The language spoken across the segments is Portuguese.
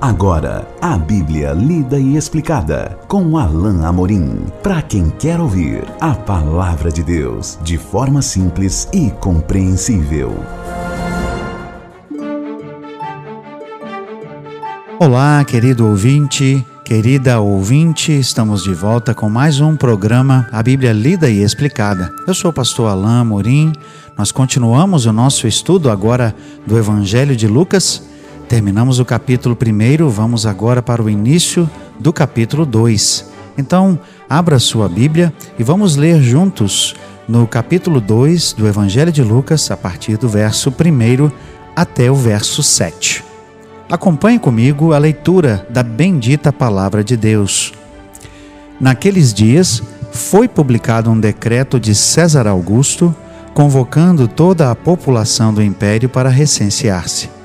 Agora, a Bíblia lida e explicada com Alain Amorim. Para quem quer ouvir a palavra de Deus de forma simples e compreensível. Olá, querido ouvinte, querida ouvinte, estamos de volta com mais um programa A Bíblia Lida e Explicada. Eu sou o pastor Alain Amorim. Nós continuamos o nosso estudo agora do Evangelho de Lucas Terminamos o capítulo 1, vamos agora para o início do capítulo 2. Então, abra sua Bíblia e vamos ler juntos no capítulo 2 do Evangelho de Lucas, a partir do verso 1 até o verso 7. Acompanhe comigo a leitura da bendita Palavra de Deus. Naqueles dias, foi publicado um decreto de César Augusto convocando toda a população do império para recensear-se.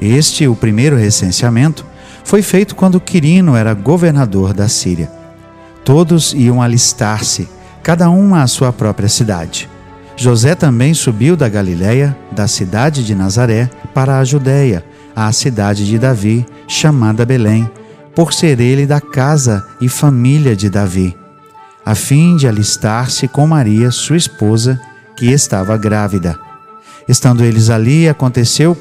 Este, o primeiro recenseamento, foi feito quando Quirino era governador da Síria. Todos iam alistar-se, cada um à sua própria cidade. José também subiu da Galiléia, da cidade de Nazaré, para a Judéia, à cidade de Davi, chamada Belém, por ser ele da casa e família de Davi, a fim de alistar-se com Maria, sua esposa, que estava grávida. Estando eles ali, aconteceu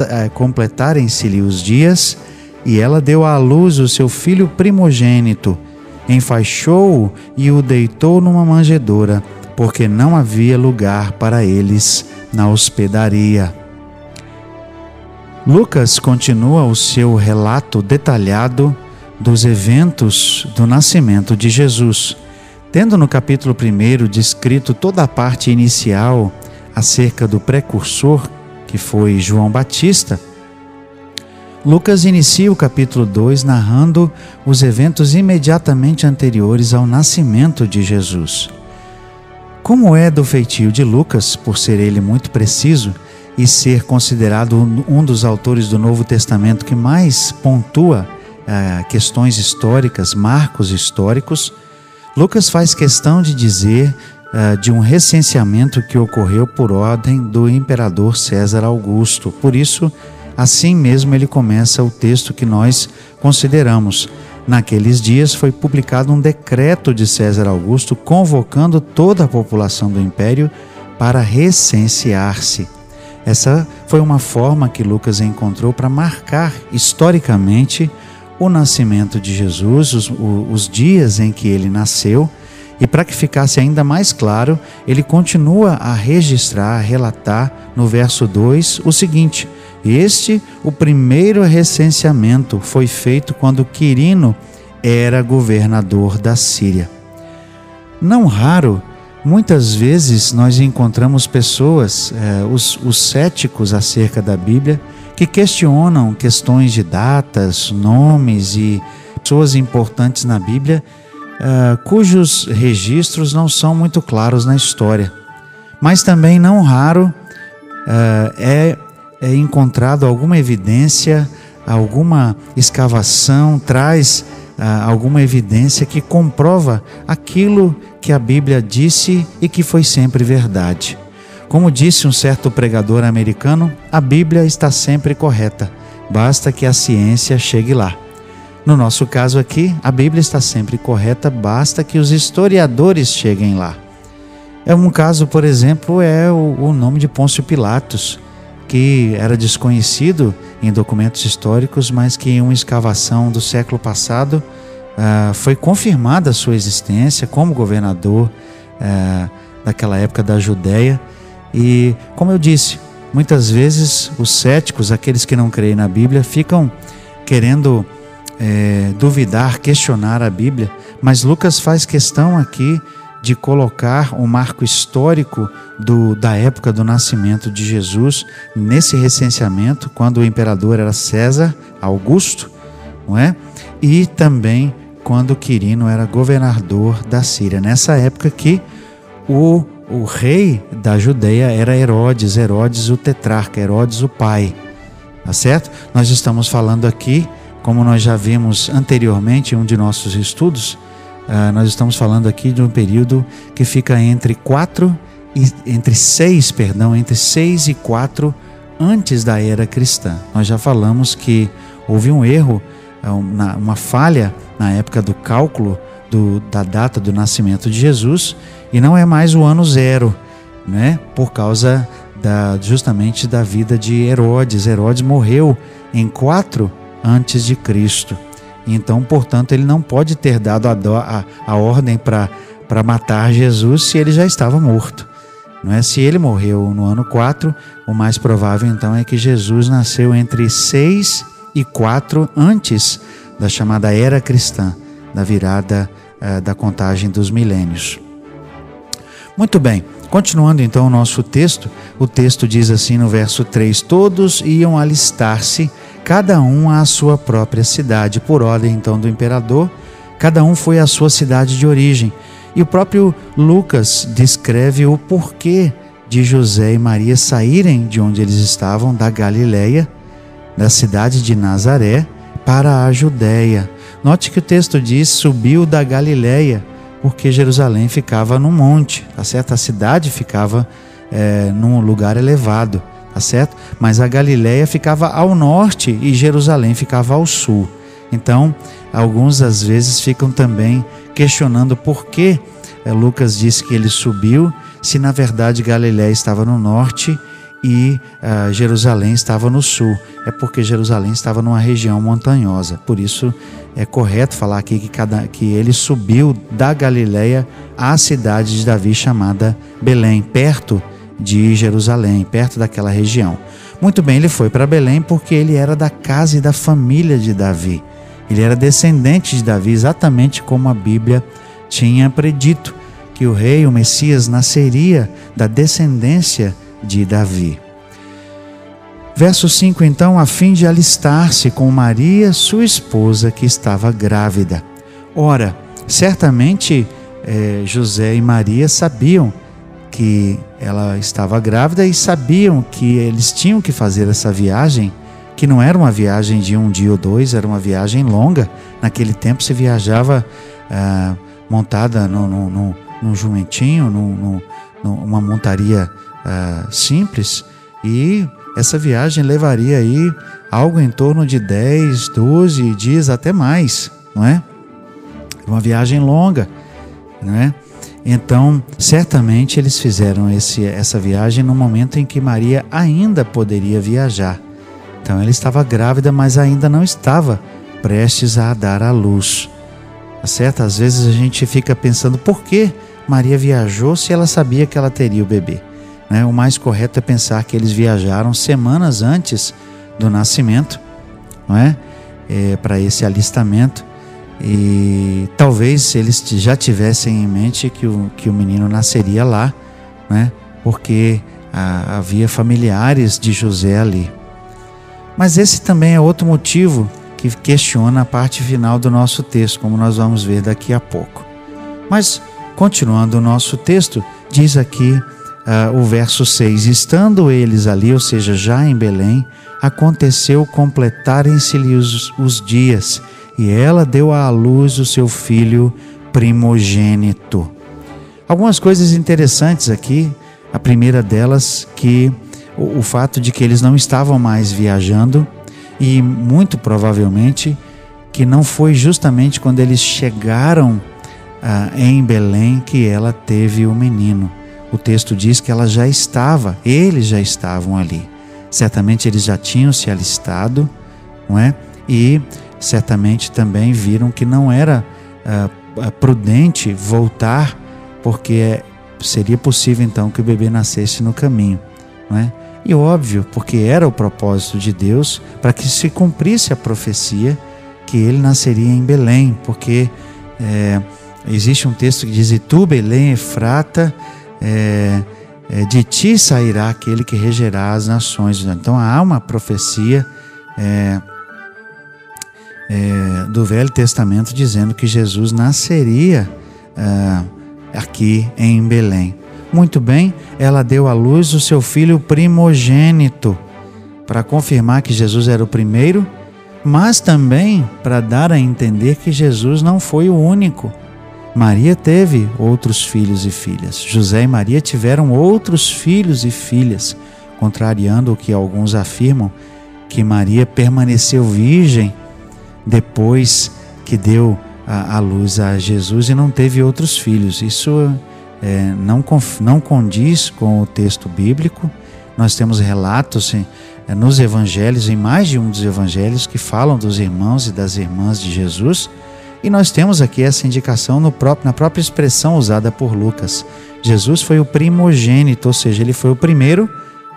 eh, completarem-se-lhe os dias, e ela deu à luz o seu filho primogênito, enfaixou-o e o deitou numa manjedoura, porque não havia lugar para eles na hospedaria. Lucas continua o seu relato detalhado dos eventos do nascimento de Jesus. Tendo no capítulo 1 descrito toda a parte inicial acerca do precursor, que foi João Batista, Lucas inicia o capítulo 2 narrando os eventos imediatamente anteriores ao nascimento de Jesus. Como é do feitio de Lucas, por ser ele muito preciso e ser considerado um dos autores do Novo Testamento que mais pontua eh, questões históricas, marcos históricos, Lucas faz questão de dizer uh, de um recenseamento que ocorreu por ordem do imperador César Augusto. Por isso, assim mesmo ele começa o texto que nós consideramos. Naqueles dias foi publicado um decreto de César Augusto convocando toda a população do império para recensear-se. Essa foi uma forma que Lucas encontrou para marcar historicamente o nascimento de Jesus, os, os dias em que ele nasceu e para que ficasse ainda mais claro, ele continua a registrar, a relatar no verso 2 o seguinte: Este, o primeiro recenseamento, foi feito quando Quirino era governador da Síria. Não raro, muitas vezes nós encontramos pessoas, eh, os, os céticos acerca da Bíblia, que questionam questões de datas, nomes e pessoas importantes na Bíblia uh, cujos registros não são muito claros na história. Mas também não raro uh, é, é encontrado alguma evidência, alguma escavação traz uh, alguma evidência que comprova aquilo que a Bíblia disse e que foi sempre verdade. Como disse um certo pregador americano, a Bíblia está sempre correta, basta que a ciência chegue lá. No nosso caso aqui, a Bíblia está sempre correta, basta que os historiadores cheguem lá. É um caso, por exemplo, é o, nome de Pôncio Pilatos, que era desconhecido em documentos históricos, mas que em uma escavação do século passado uh, foi confirmada a sua existência como governador uh, daquela época da Judéia. E, como eu disse, muitas vezes os céticos, aqueles que não creem na Bíblia, ficam querendo é, duvidar, questionar a Bíblia, mas Lucas faz questão aqui de colocar o um marco histórico do, da época do nascimento de Jesus nesse recenseamento, quando o imperador era César Augusto, não é? E também quando Quirino era governador da Síria. Nessa época que o, o rei da Judeia era Herodes, Herodes o tetrarca, Herodes o pai. Tá certo? Nós estamos falando aqui como nós já vimos anteriormente em um de nossos estudos, uh, nós estamos falando aqui de um período que fica entre quatro e entre seis, perdão, entre seis e quatro antes da era cristã. Nós já falamos que houve um erro, é, uma falha na época do cálculo do, da data do nascimento de Jesus e não é mais o ano zero, né? Por causa da, justamente da vida de Herodes. Herodes morreu em 4 antes de Cristo. Então, portanto, ele não pode ter dado a, a, a ordem para matar Jesus se ele já estava morto. Não é? Se ele morreu no ano 4, o mais provável então é que Jesus nasceu entre 6 e 4 antes da chamada era cristã, da virada eh, da contagem dos milênios. Muito bem, continuando então o nosso texto, o texto diz assim no verso 3: Todos iam alistar-se, cada um à sua própria cidade, por ordem então do imperador, cada um foi à sua cidade de origem. E o próprio Lucas descreve o porquê de José e Maria saírem de onde eles estavam, da Galileia, da cidade de Nazaré, para a Judéia. Note que o texto diz: subiu da Galileia, porque Jerusalém ficava no monte, tá certo? A cidade ficava é, num lugar elevado, tá certo? Mas a Galileia ficava ao norte e Jerusalém ficava ao sul. Então, alguns às vezes ficam também questionando por que é, Lucas disse que ele subiu, se na verdade Galiléia estava no norte e uh, Jerusalém estava no sul. É porque Jerusalém estava numa região montanhosa. Por isso é correto falar aqui que, cada, que ele subiu da Galiléia à cidade de Davi chamada Belém, perto de Jerusalém, perto daquela região. Muito bem, ele foi para Belém porque ele era da casa e da família de Davi. Ele era descendente de Davi, exatamente como a Bíblia tinha predito que o rei, o Messias, nasceria da descendência de Davi. Verso 5: Então, a fim de alistar-se com Maria, sua esposa, que estava grávida. Ora, certamente eh, José e Maria sabiam que ela estava grávida e sabiam que eles tinham que fazer essa viagem que não era uma viagem de um dia ou dois, era uma viagem longa. Naquele tempo se viajava ah, montada no, no, no, num jumentinho, num, numa montaria ah, simples, e essa viagem levaria aí algo em torno de 10, 12 dias, até mais, não é? Uma viagem longa, não é? Então, certamente eles fizeram esse, essa viagem no momento em que Maria ainda poderia viajar. Então ela estava grávida, mas ainda não estava prestes a dar à luz. Tá certo? Às vezes a gente fica pensando por que Maria viajou se ela sabia que ela teria o bebê. Né? O mais correto é pensar que eles viajaram semanas antes do nascimento, não é? é Para esse alistamento. E talvez eles já tivessem em mente que o, que o menino nasceria lá, né? porque ah, havia familiares de José ali. Mas esse também é outro motivo que questiona a parte final do nosso texto, como nós vamos ver daqui a pouco. Mas, continuando o nosso texto, diz aqui uh, o verso 6: Estando eles ali, ou seja, já em Belém, aconteceu completarem-se-lhe os, os dias, e ela deu à luz o seu filho primogênito. Algumas coisas interessantes aqui. A primeira delas, que o, o fato de que eles não estavam mais viajando e muito provavelmente que não foi justamente quando eles chegaram ah, em Belém que ela teve o menino. O texto diz que ela já estava, eles já estavam ali. Certamente eles já tinham se alistado, não é? E certamente também viram que não era ah, prudente voltar, porque seria possível então que o bebê nascesse no caminho, não é? E óbvio, porque era o propósito de Deus para que se cumprisse a profecia que ele nasceria em Belém, porque é, existe um texto que diz: E tu, Belém, Efrata, é, é, de ti sairá aquele que regerá as nações. Então há uma profecia é, é, do Velho Testamento dizendo que Jesus nasceria é, aqui em Belém. Muito bem, ela deu à luz o seu filho primogênito, para confirmar que Jesus era o primeiro, mas também para dar a entender que Jesus não foi o único. Maria teve outros filhos e filhas. José e Maria tiveram outros filhos e filhas, contrariando o que alguns afirmam, que Maria permaneceu virgem depois que deu a, a luz a Jesus e não teve outros filhos. Isso é, não, não condiz com o texto bíblico. Nós temos relatos é, nos evangelhos, em mais de um dos evangelhos, que falam dos irmãos e das irmãs de Jesus. E nós temos aqui essa indicação próprio, na própria expressão usada por Lucas. Jesus foi o primogênito, ou seja, ele foi o primeiro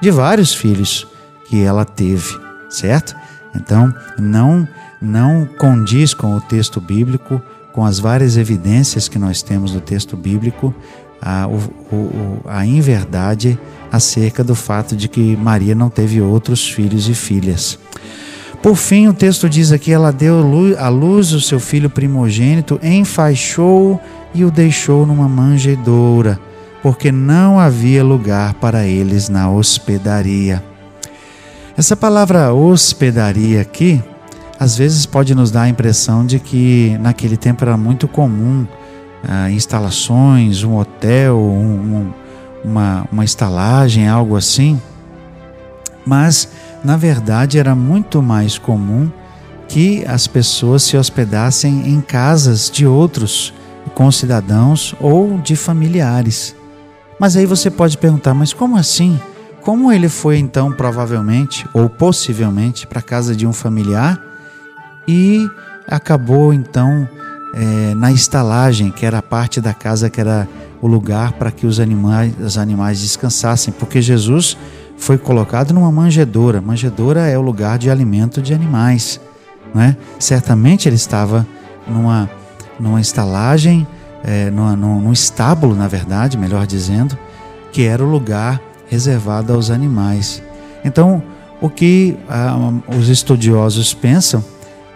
de vários filhos que ela teve, certo? Então, não não condiz com o texto bíblico, com as várias evidências que nós temos no texto bíblico, a, o, a inverdade acerca do fato de que Maria não teve outros filhos e filhas. Por fim, o texto diz aqui: ela deu à luz o seu filho primogênito, enfaixou e o deixou numa manjedoura, porque não havia lugar para eles na hospedaria. Essa palavra hospedaria aqui às vezes pode nos dar a impressão de que naquele tempo era muito comum ah, instalações, um hotel, um, um, uma, uma estalagem, algo assim, mas na verdade era muito mais comum que as pessoas se hospedassem em casas de outros concidadãos ou de familiares. Mas aí você pode perguntar, mas como assim? Como ele foi então provavelmente ou possivelmente para casa de um familiar e acabou então é, na estalagem, que era a parte da casa que era o lugar para que os animais, os animais descansassem, porque Jesus foi colocado numa manjedoura. Manjedoura é o lugar de alimento de animais, não é? Certamente ele estava numa numa estalagem, é, numa, num, num estábulo, na verdade, melhor dizendo, que era o lugar reservado aos animais. Então, o que ah, os estudiosos pensam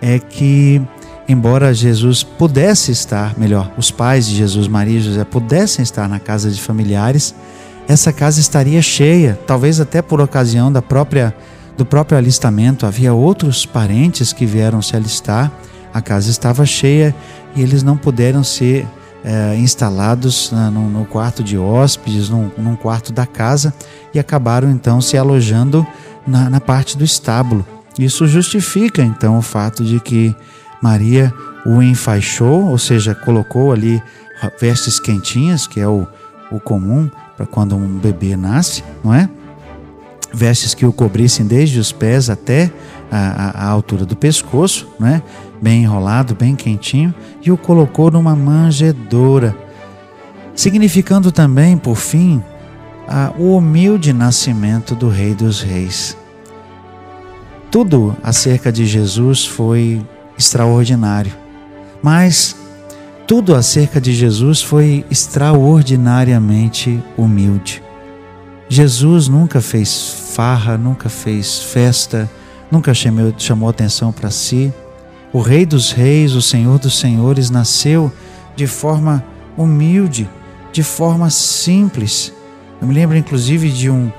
é que, embora Jesus pudesse estar, melhor, os pais de Jesus, Maria e José, pudessem estar na casa de familiares, essa casa estaria cheia, talvez até por ocasião da própria do próprio alistamento, havia outros parentes que vieram se alistar, a casa estava cheia e eles não puderam ser é, instalados na, no, no, quarto de hóspedes, num, num, quarto da casa, e acabaram então se alojando na, na parte do estábulo. Isso justifica então o fato de que Maria o enfaixou, ou seja, colocou ali vestes quentinhas, que é o, o comum para quando um bebê nasce, não é? Vestes que o cobrissem desde os pés até a, a, a altura do pescoço, não é? Bem enrolado, bem quentinho, e o colocou numa manjedoura, significando também, por fim, a, o humilde nascimento do Rei dos Reis. Tudo acerca de Jesus foi extraordinário, mas tudo acerca de Jesus foi extraordinariamente humilde. Jesus nunca fez farra, nunca fez festa, nunca chamou, chamou atenção para si. O Rei dos Reis, o Senhor dos Senhores, nasceu de forma humilde, de forma simples. Eu me lembro inclusive de um,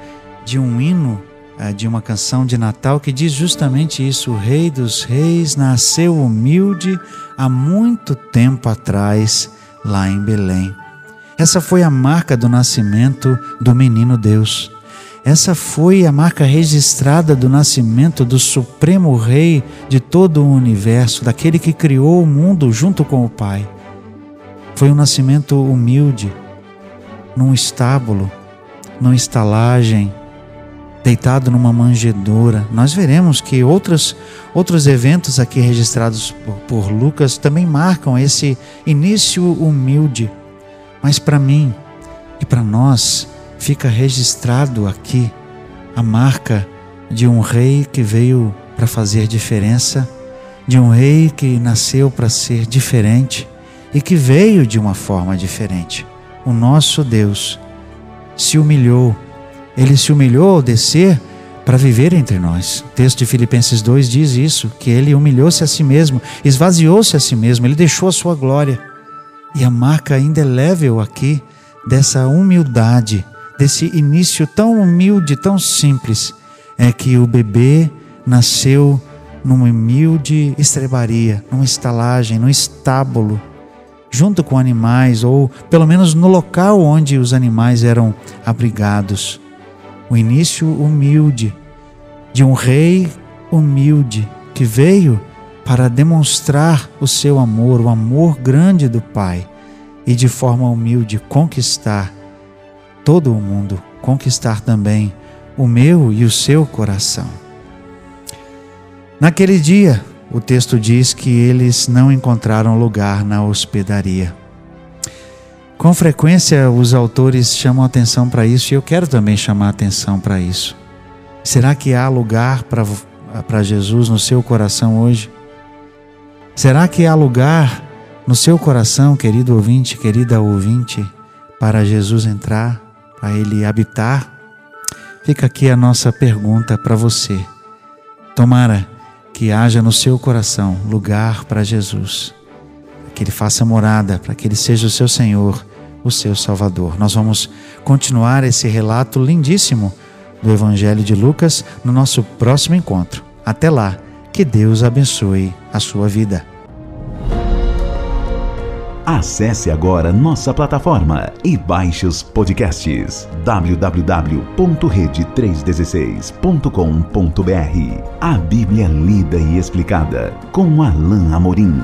de um hino de uma canção de Natal que diz justamente isso: O Rei dos Reis nasceu humilde há muito tempo atrás, lá em Belém. Essa foi a marca do nascimento do menino Deus. Essa foi a marca registrada do nascimento do Supremo Rei de todo o universo, daquele que criou o mundo junto com o Pai. Foi um nascimento humilde, num estábulo, numa estalagem, deitado numa manjedoura. Nós veremos que outros, outros eventos aqui registrados por, por Lucas também marcam esse início humilde. Mas para mim e para nós fica registrado aqui a marca de um rei que veio para fazer diferença, de um rei que nasceu para ser diferente e que veio de uma forma diferente. O nosso Deus se humilhou ele se humilhou ao descer para viver entre nós. O texto de Filipenses 2 diz isso, que ele humilhou-se a si mesmo, esvaziou-se a si mesmo, ele deixou a sua glória. E a marca indelével aqui dessa humildade, desse início tão humilde, tão simples, é que o bebê nasceu numa humilde estrebaria, numa estalagem, num estábulo, junto com animais, ou pelo menos no local onde os animais eram abrigados o início humilde de um rei humilde que veio para demonstrar o seu amor, o amor grande do Pai e de forma humilde conquistar todo o mundo, conquistar também o meu e o seu coração. Naquele dia, o texto diz que eles não encontraram lugar na hospedaria. Com frequência, os autores chamam atenção para isso e eu quero também chamar atenção para isso. Será que há lugar para Jesus no seu coração hoje? Será que há lugar no seu coração, querido ouvinte, querida ouvinte, para Jesus entrar, para Ele habitar? Fica aqui a nossa pergunta para você. Tomara que haja no seu coração lugar para Jesus, que Ele faça morada, para que Ele seja o seu Senhor, o seu Salvador. Nós vamos continuar esse relato lindíssimo do Evangelho de Lucas no nosso próximo encontro. Até lá, que Deus abençoe a sua vida. Acesse agora nossa plataforma e baixe os podcasts www.rede316.com.br. A Bíblia lida e explicada com Alain Amorim.